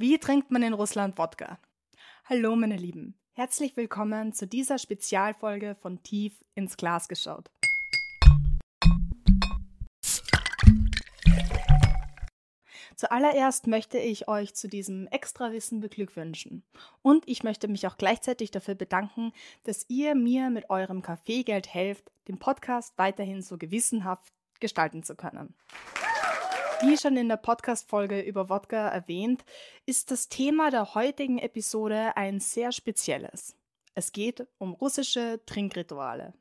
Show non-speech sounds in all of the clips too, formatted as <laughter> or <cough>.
Wie trinkt man in Russland Wodka? Hallo meine Lieben, herzlich willkommen zu dieser Spezialfolge von Tief ins Glas geschaut. Zuallererst möchte ich euch zu diesem Extrawissen beglückwünschen. Und ich möchte mich auch gleichzeitig dafür bedanken, dass ihr mir mit eurem Kaffeegeld helft, den Podcast weiterhin so gewissenhaft gestalten zu können. Wie schon in der Podcast-Folge über Wodka erwähnt, ist das Thema der heutigen Episode ein sehr spezielles. Es geht um russische Trinkrituale.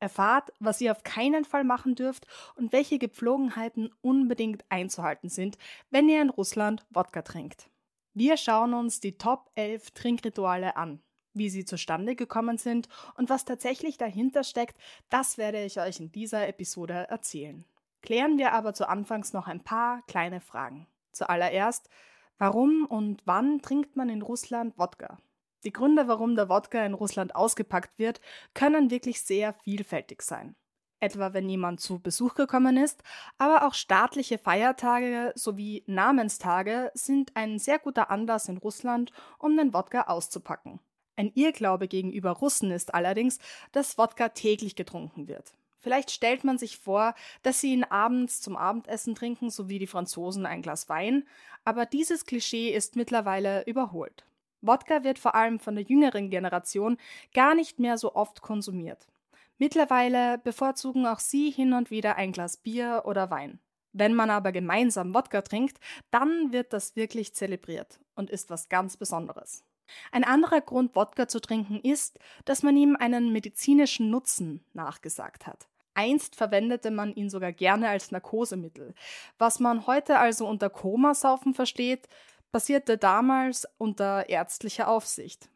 Erfahrt, was ihr auf keinen Fall machen dürft und welche Gepflogenheiten unbedingt einzuhalten sind, wenn ihr in Russland Wodka trinkt. Wir schauen uns die Top 11 Trinkrituale an. Wie sie zustande gekommen sind und was tatsächlich dahinter steckt, das werde ich euch in dieser Episode erzählen. Klären wir aber zu Anfangs noch ein paar kleine Fragen. Zuallererst, warum und wann trinkt man in Russland Wodka? Die Gründe, warum der Wodka in Russland ausgepackt wird, können wirklich sehr vielfältig sein. Etwa wenn jemand zu Besuch gekommen ist, aber auch staatliche Feiertage sowie Namenstage sind ein sehr guter Anlass in Russland, um den Wodka auszupacken. Ein Irrglaube gegenüber Russen ist allerdings, dass Wodka täglich getrunken wird. Vielleicht stellt man sich vor, dass sie ihn abends zum Abendessen trinken, so wie die Franzosen ein Glas Wein, aber dieses Klischee ist mittlerweile überholt. Wodka wird vor allem von der jüngeren Generation gar nicht mehr so oft konsumiert. Mittlerweile bevorzugen auch sie hin und wieder ein Glas Bier oder Wein. Wenn man aber gemeinsam Wodka trinkt, dann wird das wirklich zelebriert und ist was ganz Besonderes. Ein anderer Grund, Wodka zu trinken, ist, dass man ihm einen medizinischen Nutzen nachgesagt hat. Einst verwendete man ihn sogar gerne als Narkosemittel. Was man heute also unter Komasaufen versteht, passierte damals unter ärztlicher Aufsicht.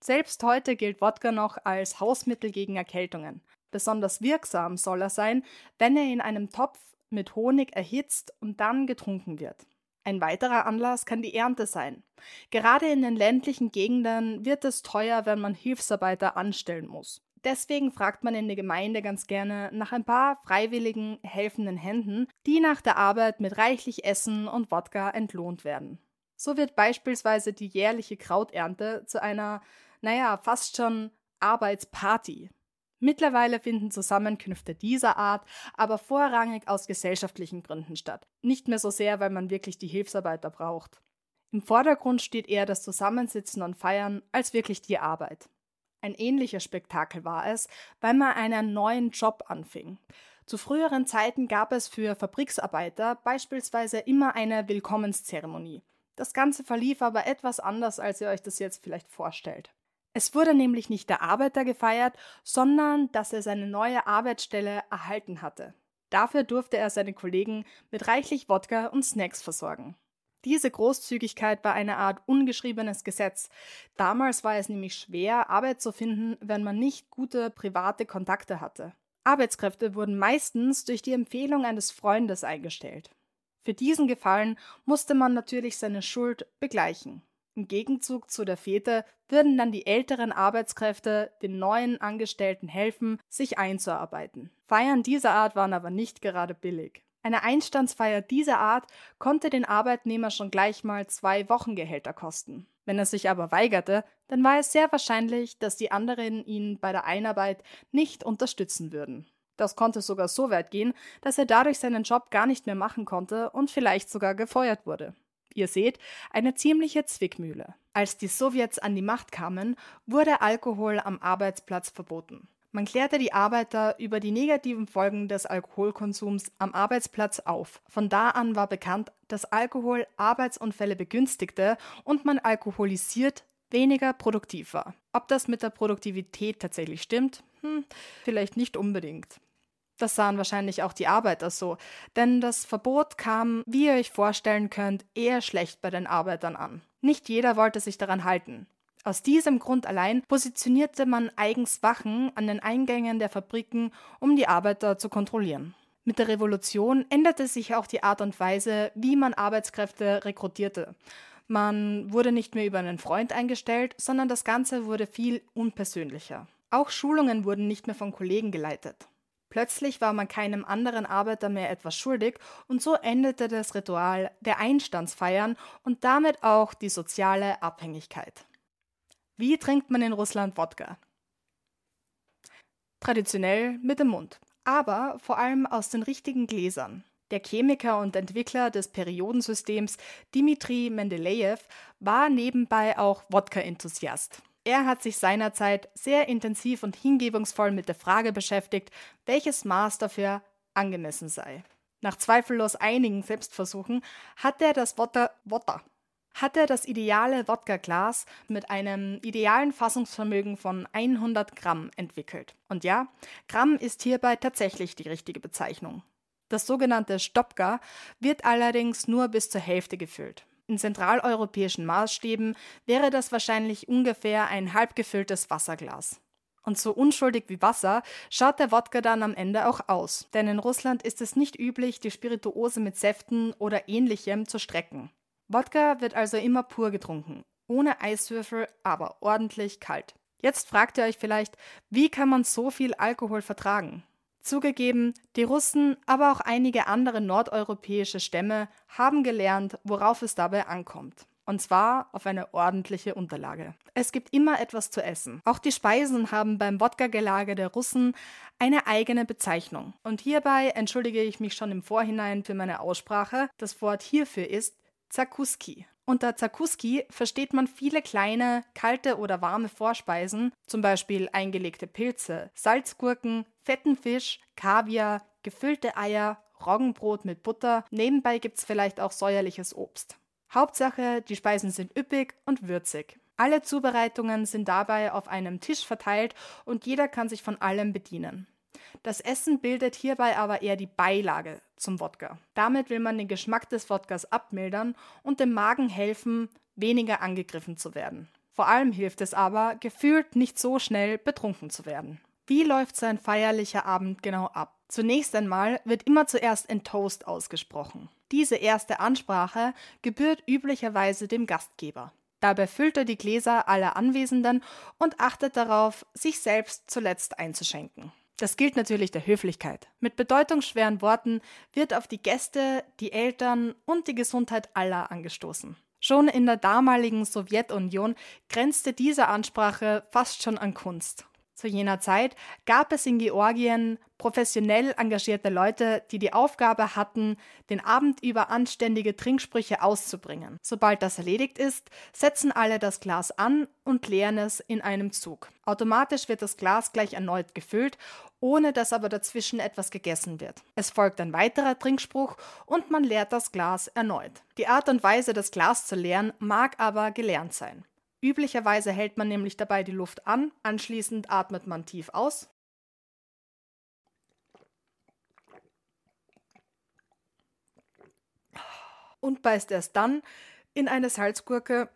Selbst heute gilt Wodka noch als Hausmittel gegen Erkältungen. Besonders wirksam soll er sein, wenn er in einem Topf mit Honig erhitzt und dann getrunken wird. Ein weiterer Anlass kann die Ernte sein. Gerade in den ländlichen Gegenden wird es teuer, wenn man Hilfsarbeiter anstellen muss. Deswegen fragt man in der Gemeinde ganz gerne nach ein paar freiwilligen, helfenden Händen, die nach der Arbeit mit reichlich Essen und Wodka entlohnt werden. So wird beispielsweise die jährliche Krauternte zu einer, naja, fast schon Arbeitsparty. Mittlerweile finden Zusammenkünfte dieser Art aber vorrangig aus gesellschaftlichen Gründen statt. Nicht mehr so sehr, weil man wirklich die Hilfsarbeiter braucht. Im Vordergrund steht eher das Zusammensitzen und Feiern als wirklich die Arbeit. Ein ähnlicher Spektakel war es, weil man einen neuen Job anfing. Zu früheren Zeiten gab es für Fabriksarbeiter beispielsweise immer eine Willkommenszeremonie. Das Ganze verlief aber etwas anders, als ihr euch das jetzt vielleicht vorstellt. Es wurde nämlich nicht der Arbeiter gefeiert, sondern dass er seine neue Arbeitsstelle erhalten hatte. Dafür durfte er seine Kollegen mit reichlich Wodka und Snacks versorgen. Diese Großzügigkeit war eine Art ungeschriebenes Gesetz. Damals war es nämlich schwer, Arbeit zu finden, wenn man nicht gute private Kontakte hatte. Arbeitskräfte wurden meistens durch die Empfehlung eines Freundes eingestellt. Für diesen Gefallen musste man natürlich seine Schuld begleichen. Im Gegenzug zu der Fete würden dann die älteren Arbeitskräfte den neuen Angestellten helfen, sich einzuarbeiten. Feiern dieser Art waren aber nicht gerade billig. Eine Einstandsfeier dieser Art konnte den Arbeitnehmer schon gleich mal zwei Wochengehälter kosten. Wenn er sich aber weigerte, dann war es sehr wahrscheinlich, dass die anderen ihn bei der Einarbeit nicht unterstützen würden. Das konnte sogar so weit gehen, dass er dadurch seinen Job gar nicht mehr machen konnte und vielleicht sogar gefeuert wurde. Ihr seht, eine ziemliche Zwickmühle. Als die Sowjets an die Macht kamen, wurde Alkohol am Arbeitsplatz verboten. Man klärte die Arbeiter über die negativen Folgen des Alkoholkonsums am Arbeitsplatz auf. Von da an war bekannt, dass Alkohol Arbeitsunfälle begünstigte und man alkoholisiert weniger produktiv war. Ob das mit der Produktivität tatsächlich stimmt? Hm, vielleicht nicht unbedingt. Das sahen wahrscheinlich auch die Arbeiter so, denn das Verbot kam, wie ihr euch vorstellen könnt, eher schlecht bei den Arbeitern an. Nicht jeder wollte sich daran halten. Aus diesem Grund allein positionierte man eigens Wachen an den Eingängen der Fabriken, um die Arbeiter zu kontrollieren. Mit der Revolution änderte sich auch die Art und Weise, wie man Arbeitskräfte rekrutierte. Man wurde nicht mehr über einen Freund eingestellt, sondern das Ganze wurde viel unpersönlicher. Auch Schulungen wurden nicht mehr von Kollegen geleitet. Plötzlich war man keinem anderen Arbeiter mehr etwas schuldig und so endete das Ritual der Einstandsfeiern und damit auch die soziale Abhängigkeit. Wie trinkt man in Russland Wodka? Traditionell mit dem Mund, aber vor allem aus den richtigen Gläsern. Der Chemiker und Entwickler des Periodensystems Dmitri Mendelejew war nebenbei auch Wodka-Enthusiast. Er hat sich seinerzeit sehr intensiv und hingebungsvoll mit der Frage beschäftigt, welches Maß dafür angemessen sei. Nach zweifellos einigen Selbstversuchen hat er das Wodka, Wodka hat er das ideale Wodka-Glas mit einem idealen Fassungsvermögen von 100 Gramm entwickelt. Und ja, Gramm ist hierbei tatsächlich die richtige Bezeichnung. Das sogenannte Stopka wird allerdings nur bis zur Hälfte gefüllt. In zentraleuropäischen Maßstäben wäre das wahrscheinlich ungefähr ein halb gefülltes Wasserglas. Und so unschuldig wie Wasser schaut der Wodka dann am Ende auch aus, denn in Russland ist es nicht üblich, die Spirituose mit Säften oder ähnlichem zu strecken. Wodka wird also immer pur getrunken, ohne Eiswürfel, aber ordentlich kalt. Jetzt fragt ihr euch vielleicht, wie kann man so viel Alkohol vertragen? Zugegeben, die Russen, aber auch einige andere nordeuropäische Stämme haben gelernt, worauf es dabei ankommt. Und zwar auf eine ordentliche Unterlage. Es gibt immer etwas zu essen. Auch die Speisen haben beim Wodka-Gelage der Russen eine eigene Bezeichnung. Und hierbei entschuldige ich mich schon im Vorhinein für meine Aussprache. Das Wort hierfür ist Zakuski. Unter Zakuski versteht man viele kleine, kalte oder warme Vorspeisen, zum Beispiel eingelegte Pilze, Salzgurken, fetten Fisch, Kaviar, gefüllte Eier, Roggenbrot mit Butter, nebenbei gibt's vielleicht auch säuerliches Obst. Hauptsache, die Speisen sind üppig und würzig. Alle Zubereitungen sind dabei auf einem Tisch verteilt und jeder kann sich von allem bedienen. Das Essen bildet hierbei aber eher die Beilage zum Wodka. Damit will man den Geschmack des Wodkas abmildern und dem Magen helfen, weniger angegriffen zu werden. Vor allem hilft es aber, gefühlt nicht so schnell betrunken zu werden. Wie läuft so ein feierlicher Abend genau ab? Zunächst einmal wird immer zuerst ein Toast ausgesprochen. Diese erste Ansprache gebührt üblicherweise dem Gastgeber. Dabei füllt er die Gläser aller Anwesenden und achtet darauf, sich selbst zuletzt einzuschenken. Das gilt natürlich der Höflichkeit. Mit bedeutungsschweren Worten wird auf die Gäste, die Eltern und die Gesundheit aller angestoßen. Schon in der damaligen Sowjetunion grenzte diese Ansprache fast schon an Kunst. Zu jener Zeit gab es in Georgien professionell engagierte Leute, die die Aufgabe hatten, den Abend über anständige Trinksprüche auszubringen. Sobald das erledigt ist, setzen alle das Glas an und leeren es in einem Zug. Automatisch wird das Glas gleich erneut gefüllt, ohne dass aber dazwischen etwas gegessen wird. Es folgt ein weiterer Trinkspruch und man leert das Glas erneut. Die Art und Weise, das Glas zu leeren, mag aber gelernt sein. Üblicherweise hält man nämlich dabei die Luft an, anschließend atmet man tief aus. Und beißt erst dann in eine Salzgurke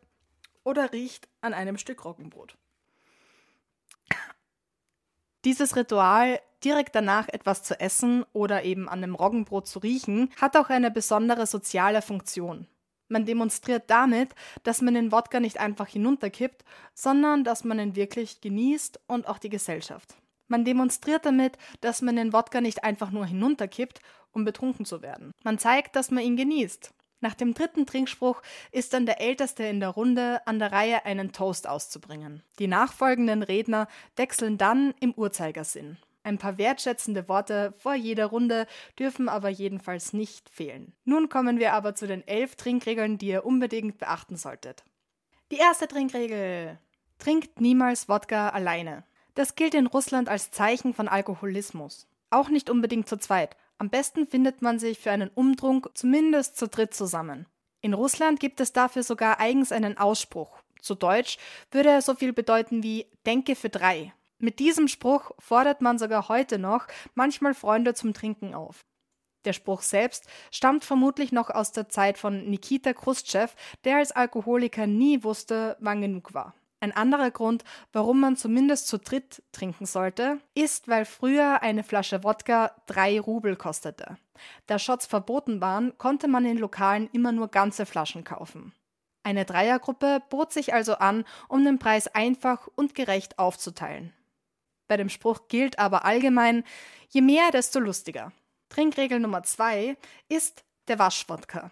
oder riecht an einem Stück Roggenbrot. Dieses Ritual, direkt danach etwas zu essen oder eben an dem Roggenbrot zu riechen, hat auch eine besondere soziale Funktion. Man demonstriert damit, dass man den Wodka nicht einfach hinunterkippt, sondern dass man ihn wirklich genießt und auch die Gesellschaft. Man demonstriert damit, dass man den Wodka nicht einfach nur hinunterkippt, um betrunken zu werden. Man zeigt, dass man ihn genießt. Nach dem dritten Trinkspruch ist dann der Älteste in der Runde an der Reihe, einen Toast auszubringen. Die nachfolgenden Redner wechseln dann im Uhrzeigersinn. Ein paar wertschätzende Worte vor jeder Runde dürfen aber jedenfalls nicht fehlen. Nun kommen wir aber zu den elf Trinkregeln, die ihr unbedingt beachten solltet. Die erste Trinkregel. Trinkt niemals Wodka alleine. Das gilt in Russland als Zeichen von Alkoholismus. Auch nicht unbedingt zu zweit. Am besten findet man sich für einen Umtrunk zumindest zu dritt zusammen. In Russland gibt es dafür sogar eigens einen Ausspruch. Zu Deutsch würde er so viel bedeuten wie Denke für drei. Mit diesem Spruch fordert man sogar heute noch manchmal Freunde zum Trinken auf. Der Spruch selbst stammt vermutlich noch aus der Zeit von Nikita Khrushchev, der als Alkoholiker nie wusste, wann genug war. Ein anderer Grund, warum man zumindest zu dritt trinken sollte, ist, weil früher eine Flasche Wodka drei Rubel kostete. Da Shots verboten waren, konnte man in Lokalen immer nur ganze Flaschen kaufen. Eine Dreiergruppe bot sich also an, um den Preis einfach und gerecht aufzuteilen. Bei dem Spruch gilt aber allgemein, je mehr, desto lustiger. Trinkregel Nummer zwei ist der Waschwodka.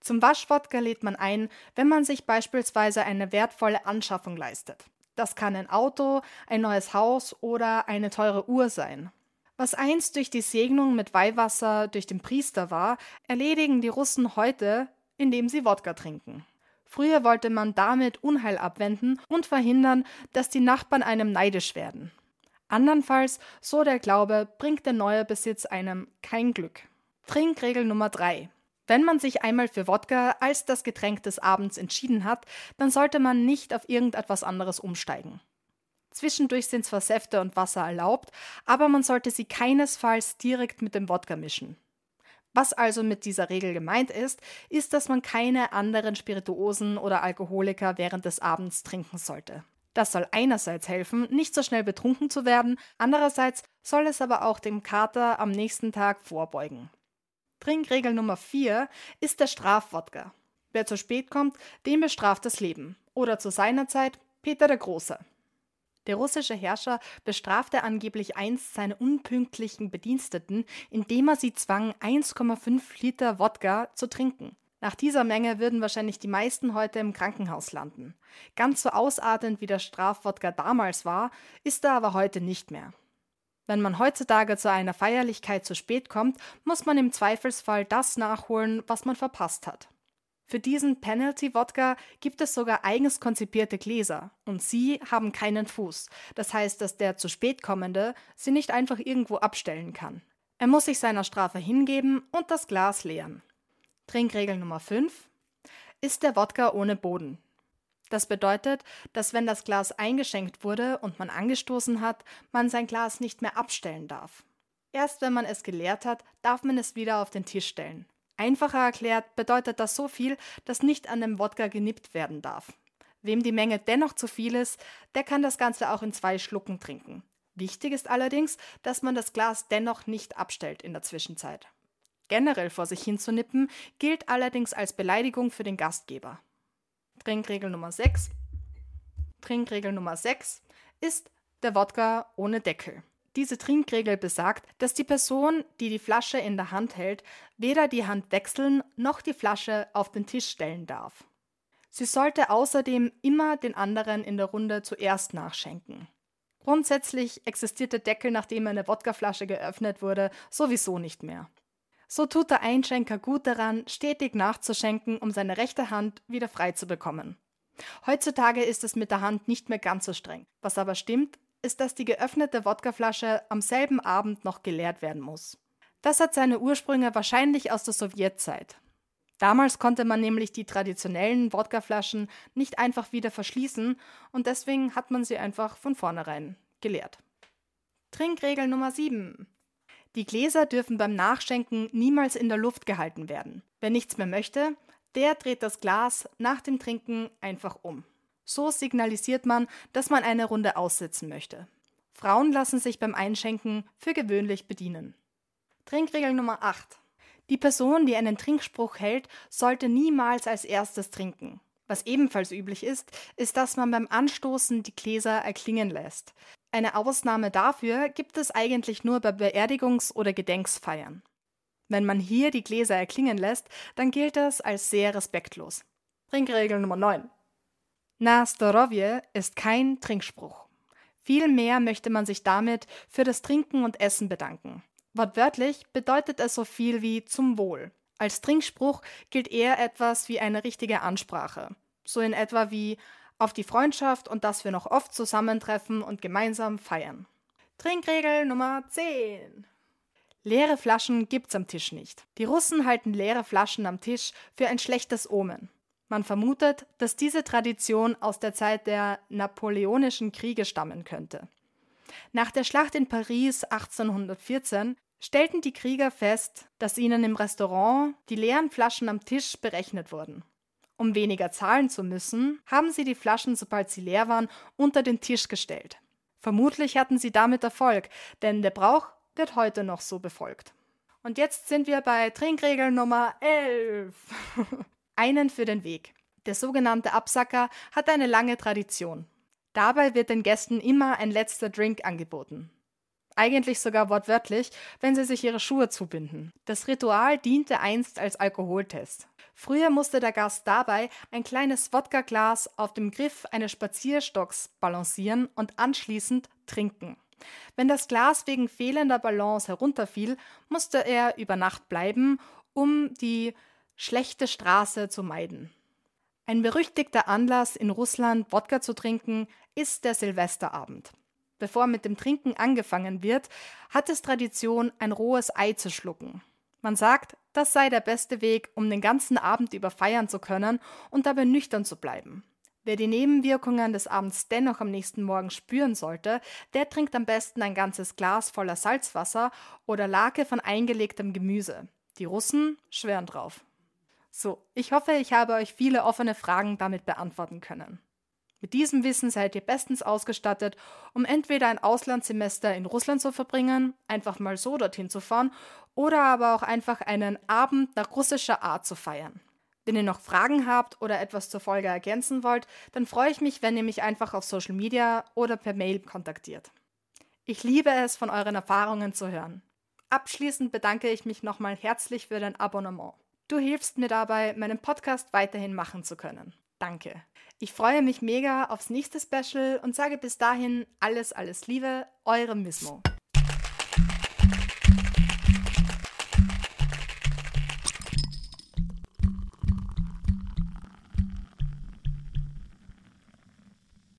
Zum Waschwodka lädt man ein, wenn man sich beispielsweise eine wertvolle Anschaffung leistet. Das kann ein Auto, ein neues Haus oder eine teure Uhr sein. Was einst durch die Segnung mit Weihwasser durch den Priester war, erledigen die Russen heute, indem sie Wodka trinken. Früher wollte man damit Unheil abwenden und verhindern, dass die Nachbarn einem neidisch werden. Andernfalls, so der Glaube, bringt der neue Besitz einem kein Glück. Trinkregel Nummer 3. Wenn man sich einmal für Wodka als das Getränk des Abends entschieden hat, dann sollte man nicht auf irgendetwas anderes umsteigen. Zwischendurch sind zwar Säfte und Wasser erlaubt, aber man sollte sie keinesfalls direkt mit dem Wodka mischen. Was also mit dieser Regel gemeint ist, ist, dass man keine anderen Spirituosen oder Alkoholiker während des Abends trinken sollte. Das soll einerseits helfen, nicht so schnell betrunken zu werden, andererseits soll es aber auch dem Kater am nächsten Tag vorbeugen. Trinkregel Nummer 4 ist der Strafwodka. Wer zu spät kommt, dem bestraft das Leben. Oder zu seiner Zeit Peter der Große. Der russische Herrscher bestrafte angeblich einst seine unpünktlichen Bediensteten, indem er sie zwang, 1,5 Liter Wodka zu trinken. Nach dieser Menge würden wahrscheinlich die meisten heute im Krankenhaus landen. Ganz so ausartend wie der Strafwodka damals war, ist er aber heute nicht mehr. Wenn man heutzutage zu einer Feierlichkeit zu spät kommt, muss man im Zweifelsfall das nachholen, was man verpasst hat. Für diesen Penalty Wodka gibt es sogar eigens konzipierte Gläser und sie haben keinen Fuß. Das heißt, dass der zu spät kommende sie nicht einfach irgendwo abstellen kann. Er muss sich seiner Strafe hingeben und das Glas leeren. Trinkregel Nummer 5 ist der Wodka ohne Boden. Das bedeutet, dass wenn das Glas eingeschenkt wurde und man angestoßen hat, man sein Glas nicht mehr abstellen darf. Erst wenn man es geleert hat, darf man es wieder auf den Tisch stellen. Einfacher erklärt bedeutet das so viel, dass nicht an dem Wodka genippt werden darf. Wem die Menge dennoch zu viel ist, der kann das Ganze auch in zwei Schlucken trinken. Wichtig ist allerdings, dass man das Glas dennoch nicht abstellt in der Zwischenzeit. Generell vor sich hin zu nippen gilt allerdings als Beleidigung für den Gastgeber. Trinkregel Nummer 6. Trinkregel Nummer 6 ist der Wodka ohne Deckel. Diese Trinkregel besagt, dass die Person, die die Flasche in der Hand hält, weder die Hand wechseln noch die Flasche auf den Tisch stellen darf. Sie sollte außerdem immer den anderen in der Runde zuerst nachschenken. Grundsätzlich existiert der Deckel, nachdem eine Wodkaflasche geöffnet wurde, sowieso nicht mehr. So tut der Einschenker gut daran, stetig nachzuschenken, um seine rechte Hand wieder frei zu bekommen. Heutzutage ist es mit der Hand nicht mehr ganz so streng. Was aber stimmt, ist, dass die geöffnete Wodkaflasche am selben Abend noch geleert werden muss. Das hat seine Ursprünge wahrscheinlich aus der Sowjetzeit. Damals konnte man nämlich die traditionellen Wodkaflaschen nicht einfach wieder verschließen und deswegen hat man sie einfach von vornherein geleert. Trinkregel Nummer 7. Die Gläser dürfen beim Nachschenken niemals in der Luft gehalten werden. Wer nichts mehr möchte, der dreht das Glas nach dem Trinken einfach um. So signalisiert man, dass man eine Runde aussitzen möchte. Frauen lassen sich beim Einschenken für gewöhnlich bedienen. Trinkregel Nummer 8. Die Person, die einen Trinkspruch hält, sollte niemals als erstes trinken. Was ebenfalls üblich ist, ist, dass man beim Anstoßen die Gläser erklingen lässt. Eine Ausnahme dafür gibt es eigentlich nur bei Beerdigungs- oder Gedenksfeiern. Wenn man hier die Gläser erklingen lässt, dann gilt das als sehr respektlos. Trinkregel Nummer 9. Na Storovje ist kein Trinkspruch. Vielmehr möchte man sich damit für das Trinken und Essen bedanken. Wortwörtlich bedeutet es so viel wie zum Wohl. Als Trinkspruch gilt eher etwas wie eine richtige Ansprache. So in etwa wie auf die Freundschaft und dass wir noch oft zusammentreffen und gemeinsam feiern. Trinkregel Nummer 10. Leere Flaschen gibt's am Tisch nicht. Die Russen halten leere Flaschen am Tisch für ein schlechtes Omen. Man vermutet, dass diese Tradition aus der Zeit der Napoleonischen Kriege stammen könnte. Nach der Schlacht in Paris 1814 stellten die Krieger fest, dass ihnen im Restaurant die leeren Flaschen am Tisch berechnet wurden. Um weniger zahlen zu müssen, haben sie die Flaschen, sobald sie leer waren, unter den Tisch gestellt. Vermutlich hatten sie damit Erfolg, denn der Brauch wird heute noch so befolgt. Und jetzt sind wir bei Trinkregel Nummer 11. <laughs> einen für den Weg. Der sogenannte Absacker hat eine lange Tradition. Dabei wird den Gästen immer ein letzter Drink angeboten. Eigentlich sogar wortwörtlich, wenn sie sich ihre Schuhe zubinden. Das Ritual diente einst als Alkoholtest. Früher musste der Gast dabei ein kleines Wodka-Glas auf dem Griff eines Spazierstocks balancieren und anschließend trinken. Wenn das Glas wegen fehlender Balance herunterfiel, musste er über Nacht bleiben, um die schlechte Straße zu meiden. Ein berüchtigter Anlass in Russland, Wodka zu trinken, ist der Silvesterabend. Bevor mit dem Trinken angefangen wird, hat es Tradition, ein rohes Ei zu schlucken. Man sagt, das sei der beste Weg, um den ganzen Abend über feiern zu können und dabei nüchtern zu bleiben. Wer die Nebenwirkungen des Abends dennoch am nächsten Morgen spüren sollte, der trinkt am besten ein ganzes Glas voller Salzwasser oder Lake von eingelegtem Gemüse. Die Russen schwören drauf. So, ich hoffe, ich habe euch viele offene Fragen damit beantworten können. Mit diesem Wissen seid ihr bestens ausgestattet, um entweder ein Auslandssemester in Russland zu verbringen, einfach mal so dorthin zu fahren, oder aber auch einfach einen Abend nach russischer Art zu feiern. Wenn ihr noch Fragen habt oder etwas zur Folge ergänzen wollt, dann freue ich mich, wenn ihr mich einfach auf Social Media oder per Mail kontaktiert. Ich liebe es, von euren Erfahrungen zu hören. Abschließend bedanke ich mich nochmal herzlich für dein Abonnement. Du hilfst mir dabei, meinen Podcast weiterhin machen zu können. Danke. Ich freue mich mega aufs nächste Special und sage bis dahin alles, alles Liebe, eure Mismo.